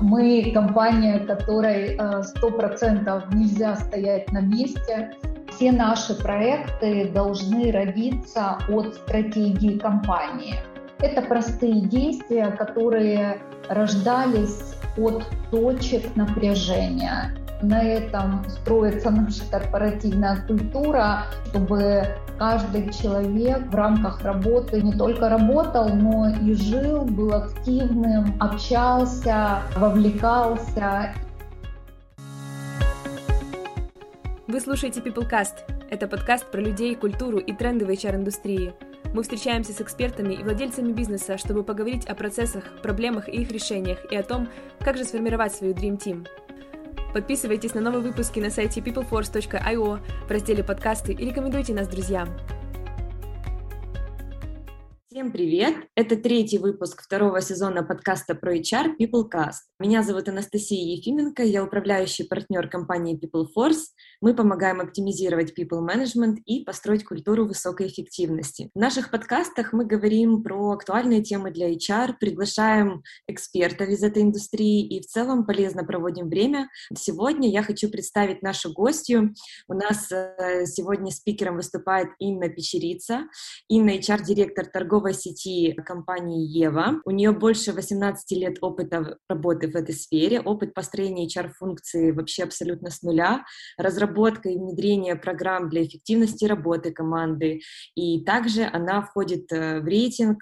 Мы компания, которой 100% э, нельзя стоять на месте. Все наши проекты должны родиться от стратегии компании. Это простые действия, которые рождались от точек напряжения. На этом строится наша корпоративная культура, чтобы каждый человек в рамках работы не только работал, но и жил, был активным, общался, вовлекался. Вы слушаете PeopleCast. Это подкаст про людей, культуру и тренды в HR-индустрии. Мы встречаемся с экспертами и владельцами бизнеса, чтобы поговорить о процессах, проблемах и их решениях, и о том, как же сформировать свою Dream Team – Подписывайтесь на новые выпуски на сайте peopleforce.io в разделе подкасты и рекомендуйте нас друзьям. Всем привет! Это третий выпуск второго сезона подкаста про HR PeopleCast. Меня зовут Анастасия Ефименко, я управляющий партнер компании PeopleForce. Мы помогаем оптимизировать people management и построить культуру высокой эффективности. В наших подкастах мы говорим про актуальные темы для HR, приглашаем экспертов из этой индустрии и в целом полезно проводим время. Сегодня я хочу представить нашу гостью. У нас э, сегодня спикером выступает Инна Печерица. Инна HR-директор торговой торговой сети компании Ева. У нее больше 18 лет опыта работы в этой сфере, опыт построения HR-функции вообще абсолютно с нуля, разработка и внедрение программ для эффективности работы команды. И также она входит э, в рейтинг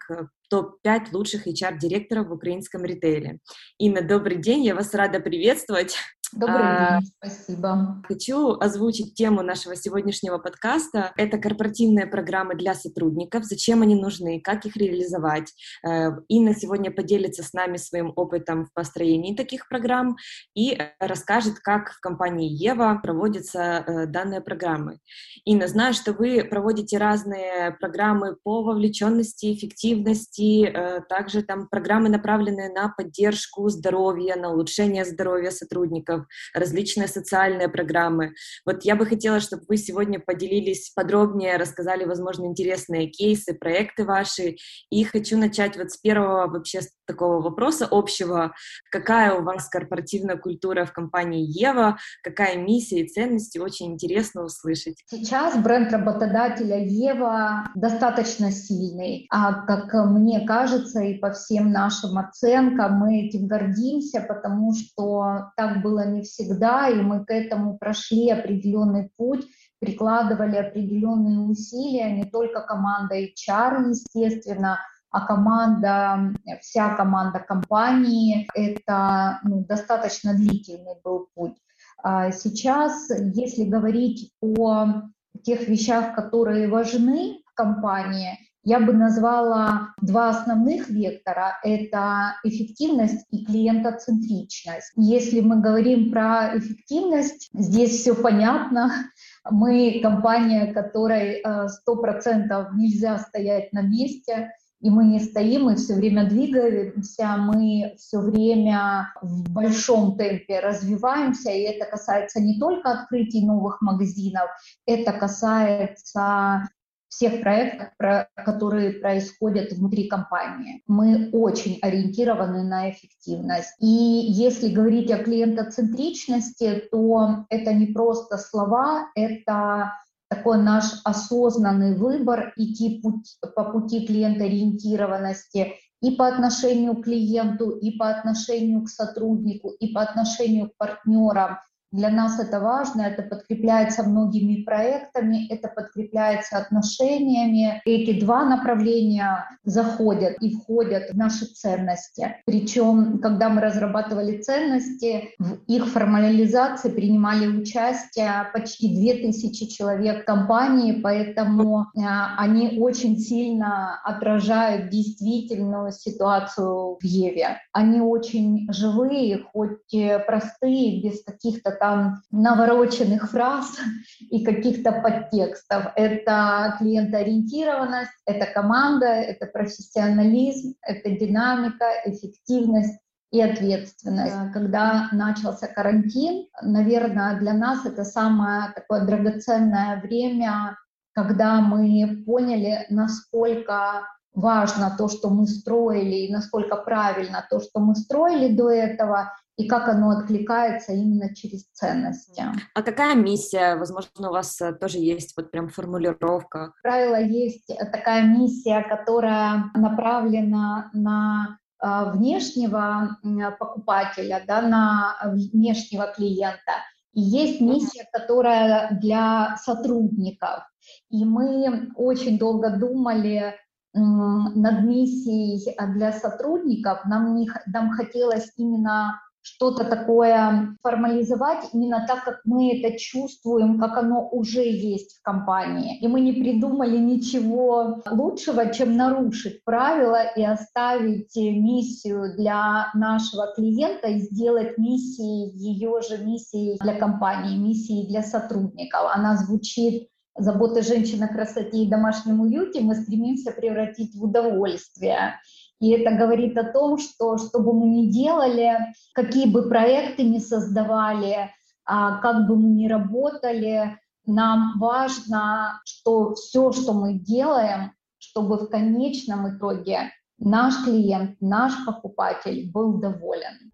топ-5 лучших HR-директоров в украинском ритейле. Инна, добрый день, я вас рада приветствовать. Добрый а, день, спасибо. Хочу озвучить тему нашего сегодняшнего подкаста. Это корпоративные программы для сотрудников, зачем они нужны, как их реализовать. Э, Инна сегодня поделится с нами своим опытом в построении таких программ и расскажет, как в компании Ева проводятся э, данные программы. Инна, знаю, что вы проводите разные программы по вовлеченности, эффективности, э, также там программы, направленные на поддержку здоровья, на улучшение здоровья сотрудников различные социальные программы. Вот я бы хотела, чтобы вы сегодня поделились подробнее, рассказали, возможно, интересные кейсы, проекты ваши. И хочу начать вот с первого вообще такого вопроса общего. Какая у вас корпоративная культура в компании Ева? Какая миссия и ценности? Очень интересно услышать. Сейчас бренд работодателя Ева достаточно сильный. А как мне кажется, и по всем нашим оценкам, мы этим гордимся, потому что так было не всегда, и мы к этому прошли определенный путь, прикладывали определенные усилия, не только команда HR, естественно, а команда, вся команда компании, это ну, достаточно длительный был путь. А сейчас, если говорить о тех вещах, которые важны в компании, я бы назвала два основных вектора – это эффективность и клиентоцентричность. Если мы говорим про эффективность, здесь все понятно. Мы компания, которой 100% э, нельзя стоять на месте, и мы не стоим, мы все время двигаемся, мы все время в большом темпе развиваемся, и это касается не только открытий новых магазинов, это касается всех проектов, которые происходят внутри компании. Мы очень ориентированы на эффективность. И если говорить о клиентоцентричности, то это не просто слова, это такой наш осознанный выбор идти путь, по пути клиентоориентированности и по отношению к клиенту, и по отношению к сотруднику, и по отношению к партнерам, для нас это важно, это подкрепляется многими проектами, это подкрепляется отношениями. Эти два направления заходят и входят в наши ценности. Причем, когда мы разрабатывали ценности, в их формализации принимали участие почти 2000 человек компании, поэтому а, они очень сильно отражают действительную ситуацию в Еве. Они очень живые, хоть простые, без каких-то там навороченных фраз и каких-то подтекстов. Это клиентоориентированность, это команда, это профессионализм, это динамика, эффективность и ответственность. Когда начался карантин, наверное, для нас это самое такое драгоценное время, когда мы поняли, насколько важно то, что мы строили, и насколько правильно то, что мы строили до этого, и как оно откликается именно через ценности. А какая миссия? Возможно, у вас э, тоже есть вот прям формулировка. Как правило, есть такая миссия, которая направлена на э, внешнего покупателя, да, на внешнего клиента. И есть миссия, которая для сотрудников. И мы очень долго думали над миссией для сотрудников. Нам, не, нам хотелось именно что-то такое формализовать именно так, как мы это чувствуем, как оно уже есть в компании. И мы не придумали ничего лучшего, чем нарушить правила и оставить миссию для нашего клиента и сделать миссией ее же миссией для компании, миссией для сотрудников. Она звучит заботы женщин о красоте и домашнем уюте мы стремимся превратить в удовольствие. И это говорит о том, что что бы мы ни делали, какие бы проекты ни создавали, а, как бы мы ни работали, нам важно, что все, что мы делаем, чтобы в конечном итоге наш клиент, наш покупатель был доволен.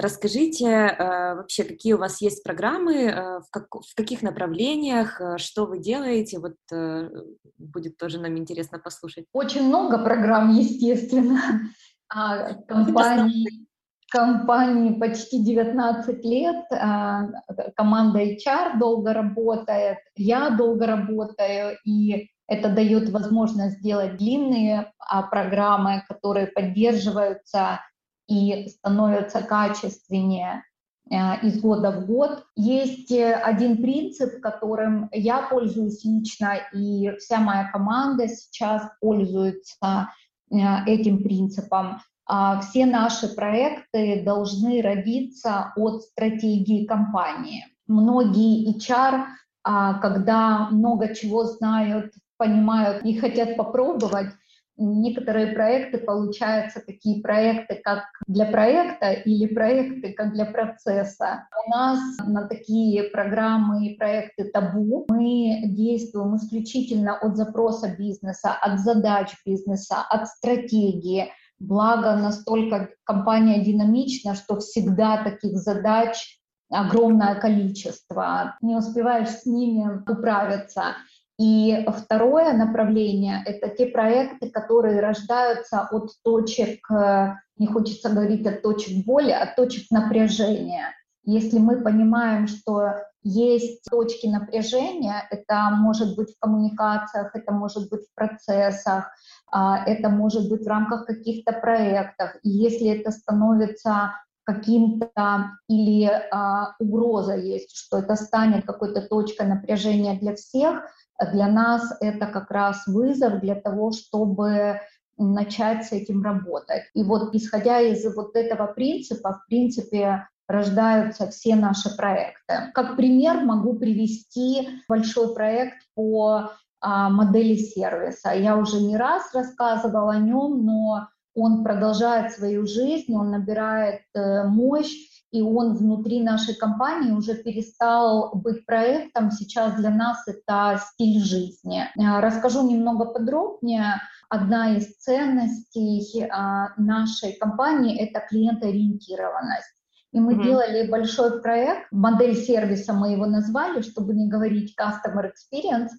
Расскажите э, вообще, какие у вас есть программы, э, в, как, в каких направлениях, э, что вы делаете, вот э, будет тоже нам интересно послушать. Очень много программ, естественно. А, компании, компании почти 19 лет, а, команда HR долго работает, я долго работаю, и это дает возможность сделать длинные а, программы, которые поддерживаются и становятся качественнее э, из года в год. Есть э, один принцип, которым я пользуюсь лично, и вся моя команда сейчас пользуется э, этим принципом. А все наши проекты должны родиться от стратегии компании. Многие HR, а, когда много чего знают, понимают и хотят попробовать, некоторые проекты получаются такие проекты, как для проекта или проекты, как для процесса. У нас на такие программы и проекты табу. Мы действуем исключительно от запроса бизнеса, от задач бизнеса, от стратегии. Благо, настолько компания динамична, что всегда таких задач огромное количество. Не успеваешь с ними управиться. И второе направление — это те проекты, которые рождаются от точек, э, не хочется говорить от точек боли, от точек напряжения. Если мы понимаем, что есть точки напряжения, это может быть в коммуникациях, это может быть в процессах, а, это может быть в рамках каких-то проектов. И если это становится каким-то или а, угроза есть, что это станет какой-то точкой напряжения для всех, для нас это как раз вызов для того, чтобы начать с этим работать. И вот исходя из вот этого принципа, в принципе, рождаются все наши проекты. Как пример могу привести большой проект по а, модели сервиса. Я уже не раз рассказывала о нем, но он продолжает свою жизнь, он набирает э, мощь, и он внутри нашей компании уже перестал быть проектом. Сейчас для нас это стиль жизни. Э, расскажу немного подробнее. Одна из ценностей а, нашей компании — это клиентоориентированность. И мы mm-hmm. делали большой проект, модель сервиса мы его назвали, чтобы не говорить customer experience,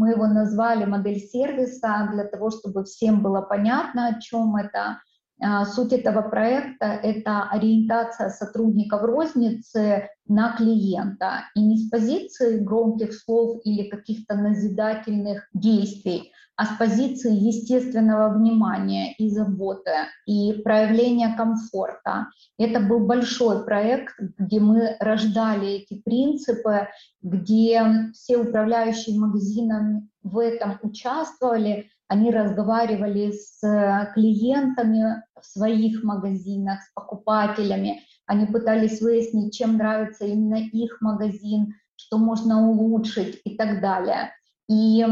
мы его назвали модель сервиса для того, чтобы всем было понятно, о чем это. А, суть этого проекта — это ориентация сотрудников розницы на клиента. И не с позиции громких слов или каких-то назидательных действий, а с позиции естественного внимания и заботы, и проявления комфорта. Это был большой проект, где мы рождали эти принципы, где все управляющие магазинами в этом участвовали, они разговаривали с клиентами в своих магазинах, с покупателями, они пытались выяснить, чем нравится именно их магазин, что можно улучшить и так далее. И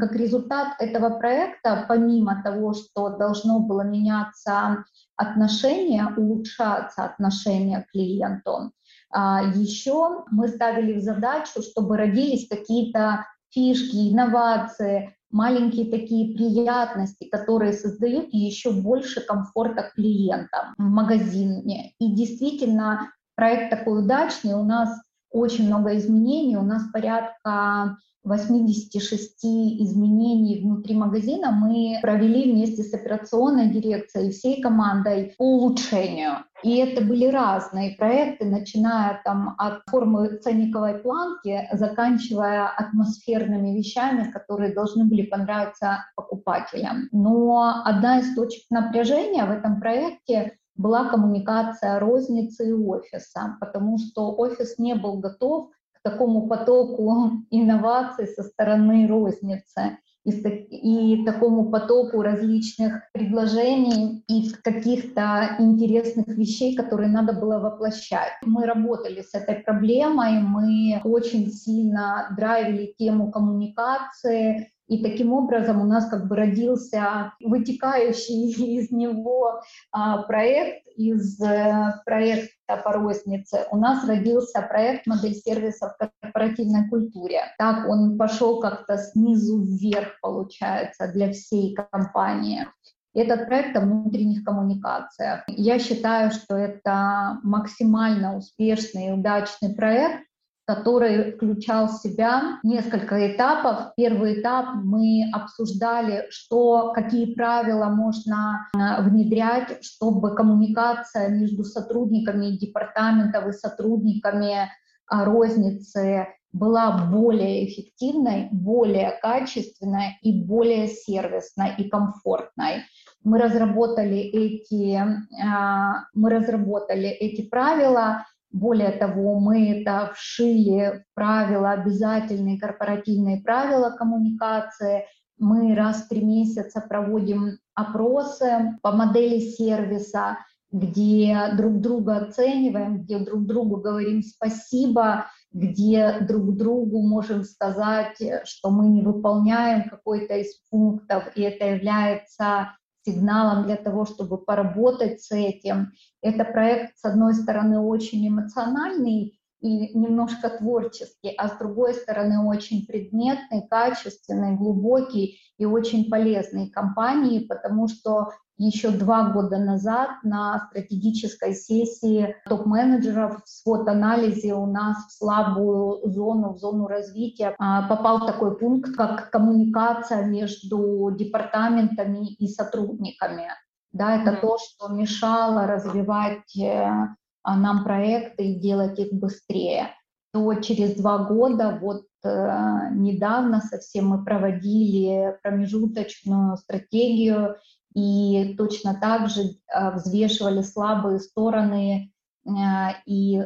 как результат этого проекта, помимо того, что должно было меняться отношение, улучшаться отношение к клиенту, а, еще мы ставили в задачу, чтобы родились какие-то фишки, инновации, маленькие такие приятности, которые создают еще больше комфорта клиентам в магазине. И действительно, проект такой удачный, у нас очень много изменений, у нас порядка 86 изменений внутри магазина мы провели вместе с операционной дирекцией и всей командой по улучшению. И это были разные проекты, начиная там от формы ценниковой планки, заканчивая атмосферными вещами, которые должны были понравиться покупателям. Но одна из точек напряжения в этом проекте была коммуникация розницы и офиса, потому что офис не был готов такому потоку инноваций со стороны розницы и, и такому потоку различных предложений и каких-то интересных вещей, которые надо было воплощать. Мы работали с этой проблемой, мы очень сильно драйвили тему коммуникации, и таким образом у нас как бы родился вытекающий из него а, проект, из э, проекта по рознице. У нас родился проект модель сервиса в корпоративной культуре. Так он пошел как-то снизу вверх, получается, для всей компании. Этот проект о внутренних коммуникациях. Я считаю, что это максимально успешный и удачный проект, который включал в себя несколько этапов. Первый этап мы обсуждали, что, какие правила можно э, внедрять, чтобы коммуникация между сотрудниками департаментов и сотрудниками а, розницы была более эффективной, более качественной и более сервисной и комфортной. Мы разработали эти, а, мы разработали эти правила, более того, мы это вшили в правила, обязательные корпоративные правила коммуникации. Мы раз в три месяца проводим опросы по модели сервиса, где друг друга оцениваем, где друг другу говорим спасибо, где друг другу можем сказать, что мы не выполняем какой-то из пунктов, и это является сигналом для того, чтобы поработать с этим. Это проект, с одной стороны, очень эмоциональный и немножко творческий, а с другой стороны, очень предметный, качественный, глубокий и очень полезный компании, потому что еще два года назад на стратегической сессии топ-менеджеров в свод-анализе у нас в слабую зону, в зону развития а, попал такой пункт, как коммуникация между департаментами и сотрудниками. Да, это mm-hmm. то, что мешало развивать э, нам проекты и делать их быстрее. То через два года, вот э, недавно совсем мы проводили промежуточную стратегию и точно так же э, взвешивали слабые стороны э, и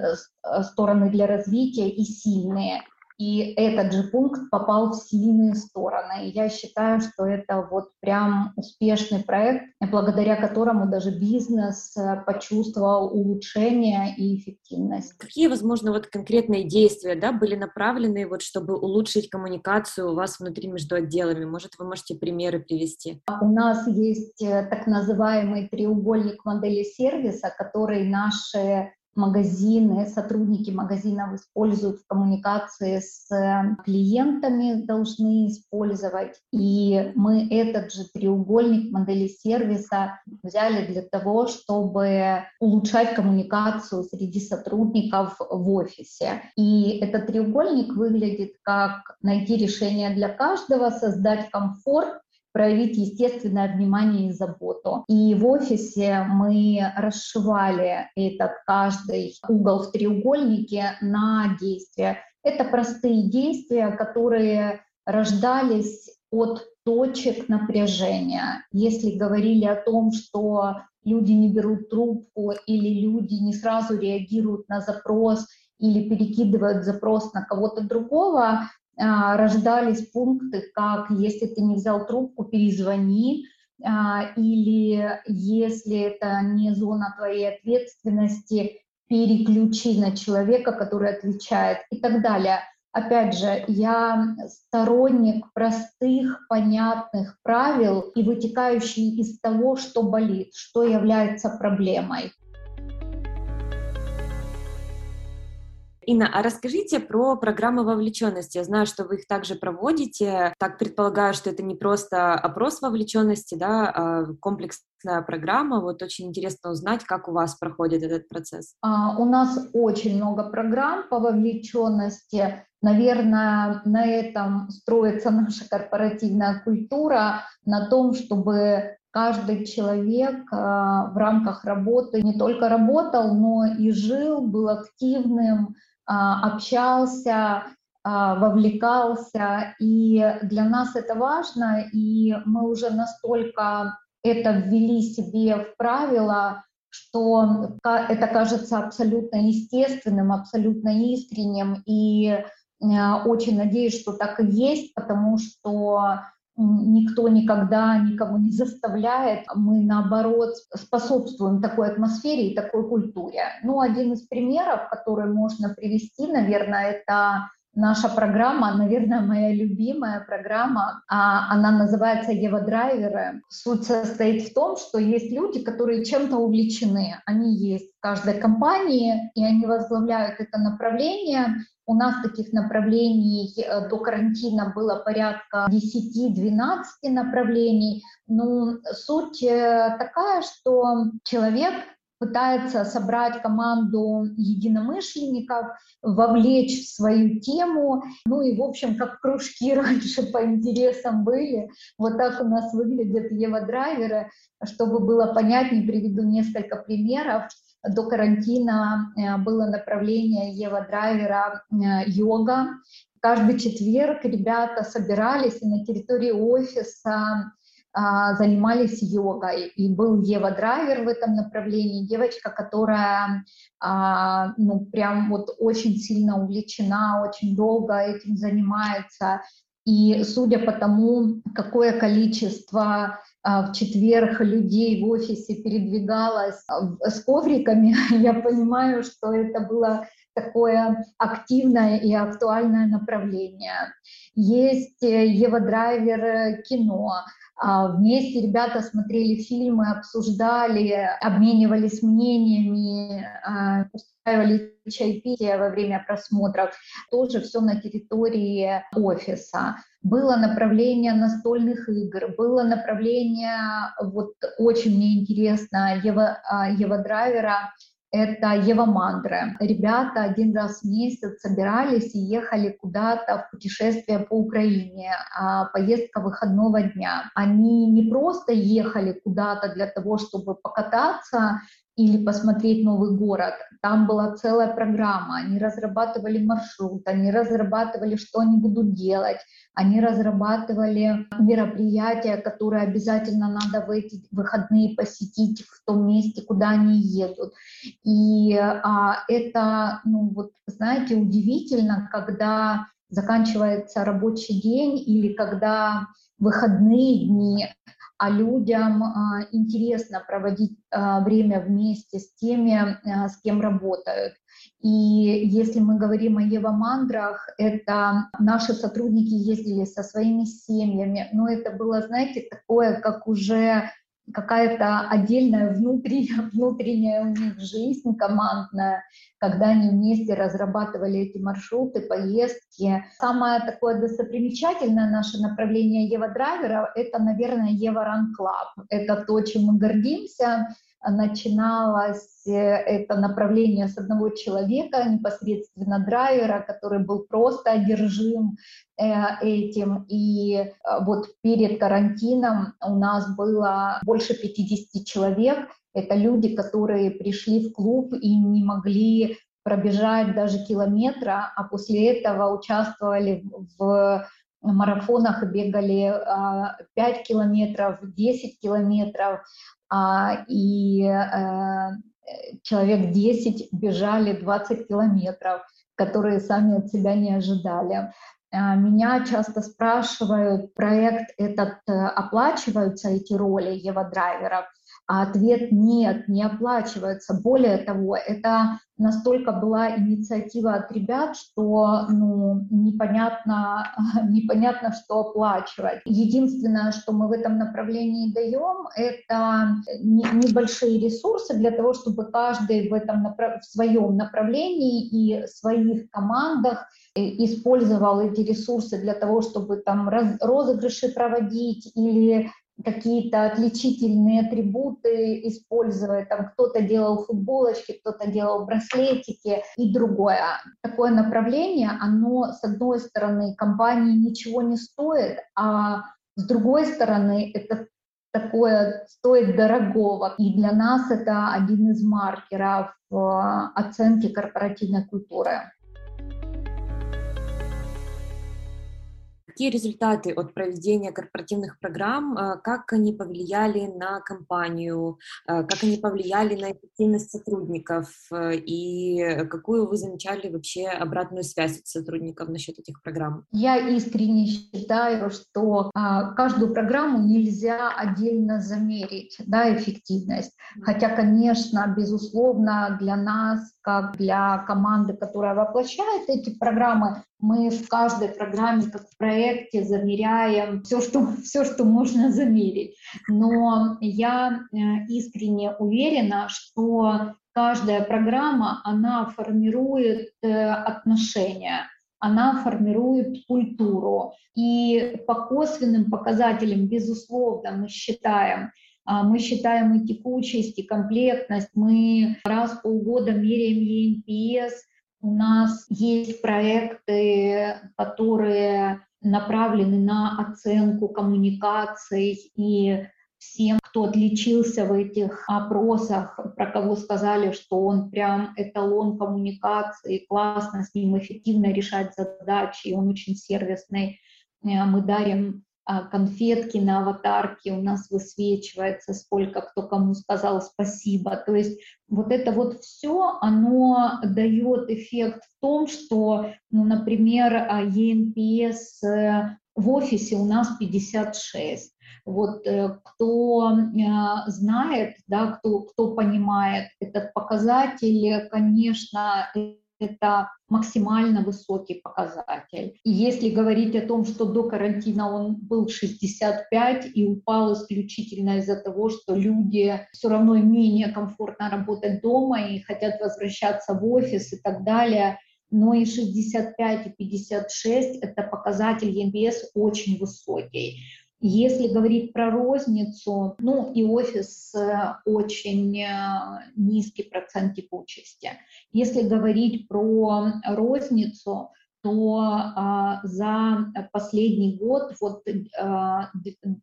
стороны для развития и сильные. И этот же пункт попал в сильные стороны. И я считаю, что это вот прям успешный проект, благодаря которому даже бизнес э, почувствовал улучшение и эффективность. Какие, возможно, вот конкретные действия да, были направлены, вот, чтобы улучшить коммуникацию у вас внутри между отделами? Может, вы можете примеры привести? У нас есть э, так называемый треугольник модели сервиса, который наши магазины, сотрудники магазинов используют в коммуникации с э, клиентами, должны использовать. И мы этот же треугольник модели сервиса взяли для того, чтобы улучшать коммуникацию среди сотрудников в офисе. И этот треугольник выглядит как найти решение для каждого, создать комфорт проявить естественное внимание и заботу. И в офисе мы расшивали этот каждый угол в треугольнике на действия. Это простые действия, которые рождались от точек напряжения. Если говорили о том, что люди не берут трубку или люди не сразу реагируют на запрос или перекидывают запрос на кого-то другого, рождались пункты, как если ты не взял трубку, перезвони, а, или если это не зона твоей ответственности, переключи на человека, который отвечает и так далее. Опять же, я сторонник простых, понятных правил и вытекающих из того, что болит, что является проблемой. Инна, а расскажите про программы вовлеченности. Я знаю, что вы их также проводите. Так предполагаю, что это не просто опрос вовлеченности, да, а комплексная программа. Вот очень интересно узнать, как у вас проходит этот процесс. А, у нас очень много программ по вовлеченности. Наверное, на этом строится наша корпоративная культура, на том, чтобы каждый человек в рамках работы не только работал, но и жил, был активным, а, общался, а, вовлекался. И для нас это важно, и мы уже настолько это ввели себе в правила, что это кажется абсолютно естественным, абсолютно искренним. И э, очень надеюсь, что так и есть, потому что никто никогда никого не заставляет. Мы, наоборот, способствуем такой атмосфере и такой культуре. Ну, один из примеров, который можно привести, наверное, это наша программа, наверное, моя любимая программа, а она называется «Ева Драйверы». Суть состоит в том, что есть люди, которые чем-то увлечены. Они есть в каждой компании, и они возглавляют это направление, у нас таких направлений э, до карантина было порядка 10-12 направлений. Но суть э, такая, что человек пытается собрать команду единомышленников, вовлечь в свою тему. Ну и, в общем, как кружки раньше по интересам были, вот так у нас выглядят Ева-драйверы. Чтобы было понятнее, приведу несколько примеров до карантина э, было направление Ева Драйвера э, йога. Каждый четверг ребята собирались и на территории офиса а, занимались йогой. И был Ева Драйвер в этом направлении, девочка, которая а, ну, прям вот очень сильно увлечена, очень долго этим занимается. И судя по тому, какое количество в четверг людей в офисе передвигалось а, с ковриками, я понимаю, что это было такое активное и актуальное направление. Есть э, Ева Драйвер э, кино. А, вместе ребята смотрели фильмы, обсуждали, обменивались мнениями, устраивали чайпитие во время просмотров. Тоже все на территории офиса было направление настольных игр, было направление, вот очень мне интересно, Ева, а, Ева Драйвера, это Ева Мандры. Ребята один раз в месяц собирались и ехали куда-то в путешествие по Украине, а поездка выходного дня. Они не просто ехали куда-то для того, чтобы покататься, или посмотреть новый город. Там была целая программа. Они разрабатывали маршрут, они разрабатывали, что они будут делать, они разрабатывали мероприятия, которые обязательно надо в эти выходные посетить в том месте, куда они едут. И а, это, ну вот, знаете, удивительно, когда заканчивается рабочий день или когда выходные дни, а людям а, интересно проводить а, время вместе с теми, а, с кем работают. И если мы говорим о EVA Мандрах, это наши сотрудники ездили со своими семьями, но это было, знаете, такое, как уже какая-то отдельная внутренняя, внутренняя у них жизнь командная, когда они вместе разрабатывали эти маршруты, поездки. Самое такое достопримечательное наше направление EVA Драйвера — это, наверное, EVA Run Club. Это то, чем мы гордимся, начиналось э, это направление с одного человека, непосредственно драйвера, который был просто одержим э, этим. И э, вот перед карантином у нас было больше 50 человек. Это люди, которые пришли в клуб и не могли пробежать даже километра, а после этого участвовали в марафонах бегали 5 километров, 10 километров, а, и э, человек 10 бежали 20 километров, которые сами от себя не ожидали. А, меня часто спрашивают, проект этот э, оплачиваются эти роли Ева драйверов. А ответ нет, не оплачивается. Более того, это настолько была инициатива от ребят, что ну, непонятно, непонятно, что оплачивать. Единственное, что мы в этом направлении даем, это небольшие ресурсы для того, чтобы каждый в, этом в своем направлении и в своих командах э, использовал эти ресурсы для того, чтобы там розыгрыши проводить или какие-то отличительные атрибуты используя. Там кто-то делал футболочки, кто-то делал браслетики и другое. Такое направление, оно, с одной стороны, компании ничего не стоит, а с другой стороны, это такое стоит дорогого. И для нас это один из маркеров э, оценки корпоративной культуры. Какие результаты от проведения корпоративных программ, э, как они повлияли на компанию, э, как они повлияли на эффективность сотрудников э, и какую вы замечали вообще обратную связь от сотрудников насчет этих программ? Я искренне считаю, что а, каждую программу нельзя отдельно замерить, да, эффективность. Хотя, конечно, безусловно, для нас, как для команды, которая воплощает эти программы, мы в каждой программе, как в проекте, замеряем все, что, все, что можно замерить. Но я э, искренне уверена, что каждая программа, она формирует э, отношения, она формирует культуру. И по косвенным показателям, безусловно, мы считаем, а, мы считаем и текучесть, и комплектность. Мы раз в полгода меряем ENPS, у нас есть проекты, которые направлены на оценку коммуникаций и всем, кто отличился в этих опросах, про кого сказали, что он прям эталон коммуникации, классно с ним эффективно решать задачи, он очень сервисный. Э, мы дарим конфетки на аватарке у нас высвечивается, сколько кто кому сказал спасибо. То есть вот это вот все, оно дает эффект в том, что, ну, например, а, ЕНПС э, в офисе у нас 56. Вот э, кто э, знает, да, кто, кто понимает этот показатель, конечно, это максимально высокий показатель. И если говорить о том, что до карантина он был 65 и упал исключительно из-за того, что люди все равно менее комфортно работать дома и хотят возвращаться в офис и так далее, но и 65 и 56 – это показатель ЕНПС очень высокий. Если говорить про розницу, ну и офис э, очень э, низкий процент текучести. Если говорить про розницу, то а, за последний год, вот а,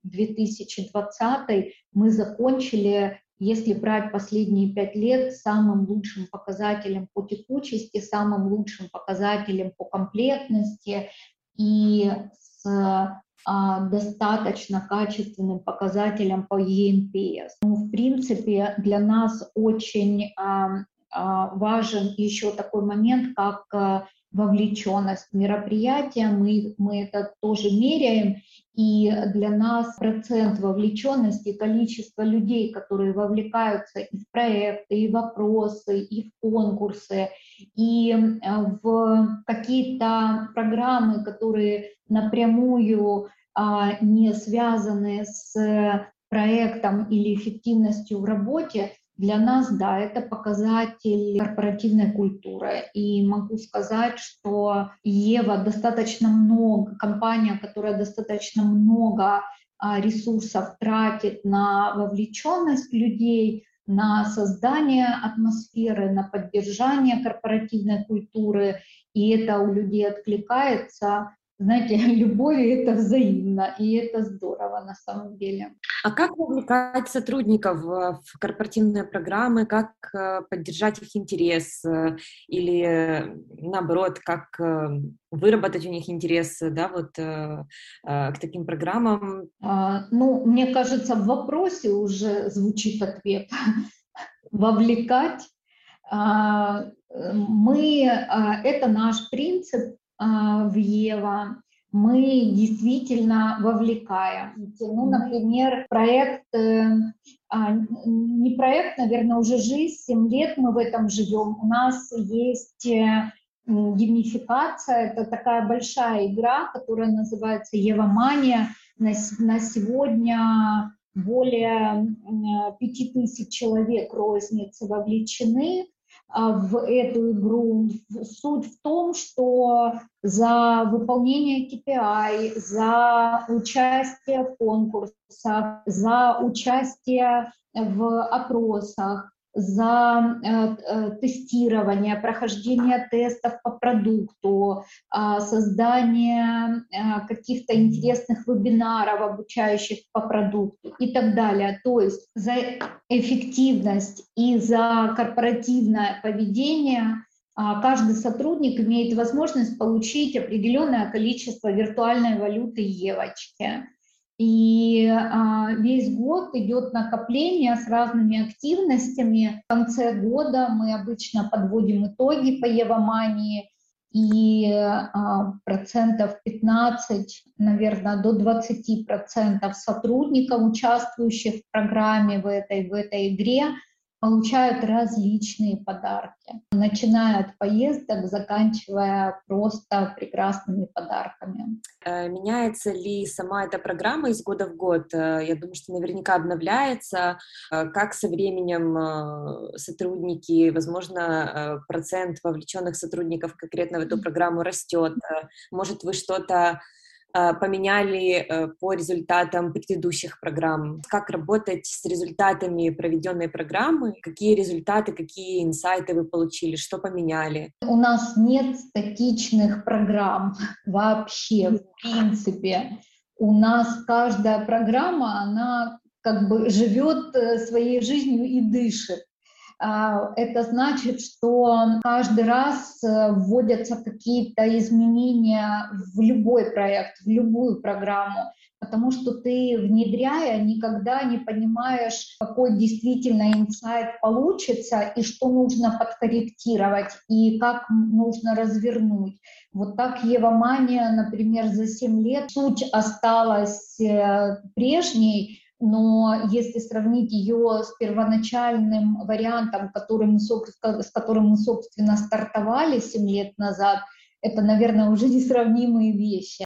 2020, мы закончили, если брать последние пять лет, самым лучшим показателем по текучести, самым лучшим показателем по комплектности и с достаточно качественным показателям по ENPS. Ну, в принципе, для нас очень а, а, важен еще такой момент, как вовлеченность в мероприятия, мы, мы это тоже меряем, и для нас процент вовлеченности, количество людей, которые вовлекаются и в проекты, и в вопросы, и в конкурсы, и в какие-то программы, которые напрямую а, не связаны с проектом или эффективностью в работе, для нас, да, это показатель корпоративной культуры. И могу сказать, что Ева достаточно много, компания, которая достаточно много а, ресурсов тратит на вовлеченность людей, на создание атмосферы, на поддержание корпоративной культуры, и это у людей откликается, знаете, любовь это взаимно, и это здорово на самом деле. А как вовлекать сотрудников в корпоративные программы, как э, поддержать их интерес э, или наоборот, как э, выработать у них интерес да, вот, к таким программам? А, ну, мне кажется, в вопросе уже звучит ответ. Вовлекать. А, мы, а, это наш принцип, в Ева, мы действительно вовлекаем. Ну, например, проект э, а, не проект, наверное, уже жизнь, 7 лет мы в этом живем. У нас есть геймификация, это такая большая игра, которая называется Евамания. На, на сегодня более 5000 человек розницы вовлечены а, в эту игру. Суть в том, что за выполнение KPI, за участие в конкурсах, за участие в опросах, за э, э, тестирование, прохождение тестов по продукту, а, создание э, каких-то интересных вебинаров, обучающих по продукту и так далее. То есть за эффективность и за корпоративное поведение а, каждый сотрудник имеет возможность получить определенное количество виртуальной валюты Евочки. И а, весь год идет накопление с разными активностями. В конце года мы обычно подводим итоги по Евомании, и а, процентов 15, наверное, до 20 процентов сотрудников, участвующих в программе в этой, в этой игре, получают различные подарки, начиная от поездок, заканчивая просто прекрасными подарками. Э, меняется ли сама эта программа из года в год? Э, я думаю, что наверняка обновляется. Э, как со временем сотрудники, возможно, процент вовлеченных сотрудников конкретно в эту программу растет? Может, вы что-то поменяли э, по результатам предыдущих программ? Как работать с результатами проведенной программы? Какие результаты, какие инсайты вы получили? Что поменяли? У нас нет статичных программ вообще, в принципе. У нас каждая программа, она как бы живет э, своей жизнью и дышит. А, это значит, что каждый раз э, вводятся какие-то изменения в любой проект, в любую программу, потому что ты, внедряя, никогда не понимаешь, какой действительно инсайт получится и что нужно подкорректировать и как нужно развернуть. Вот так Ева Мания, например, за 7 лет суть осталась э, прежней, но если сравнить ее с первоначальным вариантом, который мы, с которым мы, собственно, стартовали 7 лет назад, это, наверное, уже несравнимые вещи.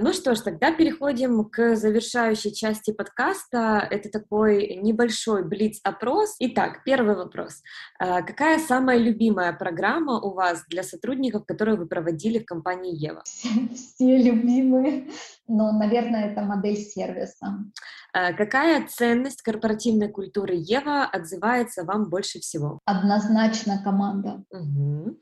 Ну что ж, тогда переходим к завершающей части подкаста. Это такой небольшой блиц-опрос. Итак, первый вопрос. А, какая самая любимая программа у вас для сотрудников, которую вы проводили в компании Ева? Все любимые, но, наверное, это модель сервиса. А, какая ценность корпоративной культуры Ева отзывается вам больше всего? Однозначно команда. Угу.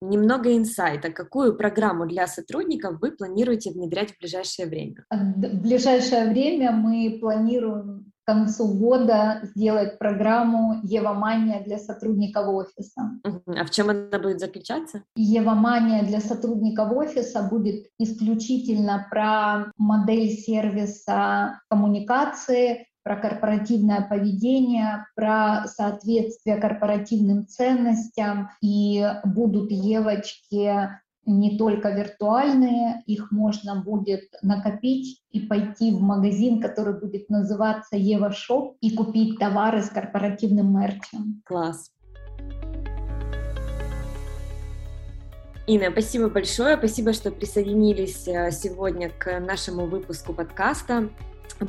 Немного инсайта. Какую программу для сотрудников вы планируете внедрять в ближайшее время? В ближайшее время мы планируем к концу года сделать программу Евомания для сотрудников офиса. А в чем она будет заключаться? Евомания для сотрудников офиса будет исключительно про модель сервиса коммуникации, про корпоративное поведение, про соответствие корпоративным ценностям. И будут девочки не только виртуальные, их можно будет накопить и пойти в магазин, который будет называться Ева Шоп и купить товары с корпоративным мерчем. Класс. Инна, спасибо большое, спасибо, что присоединились э, сегодня к нашему выпуску подкаста.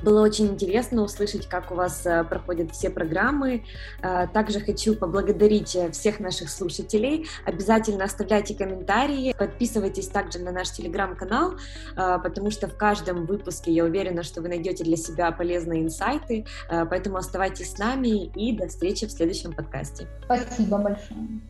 Было очень интересно услышать, как у вас э, проходят все программы. Э, также хочу поблагодарить э, всех наших слушателей. Обязательно оставляйте комментарии, подписывайтесь также на наш телеграм-канал, потому что в каждом выпуске я уверена, что вы найдете для себя полезные инсайты. Поэтому оставайтесь с нами и до встречи в следующем подкасте. Спасибо большое.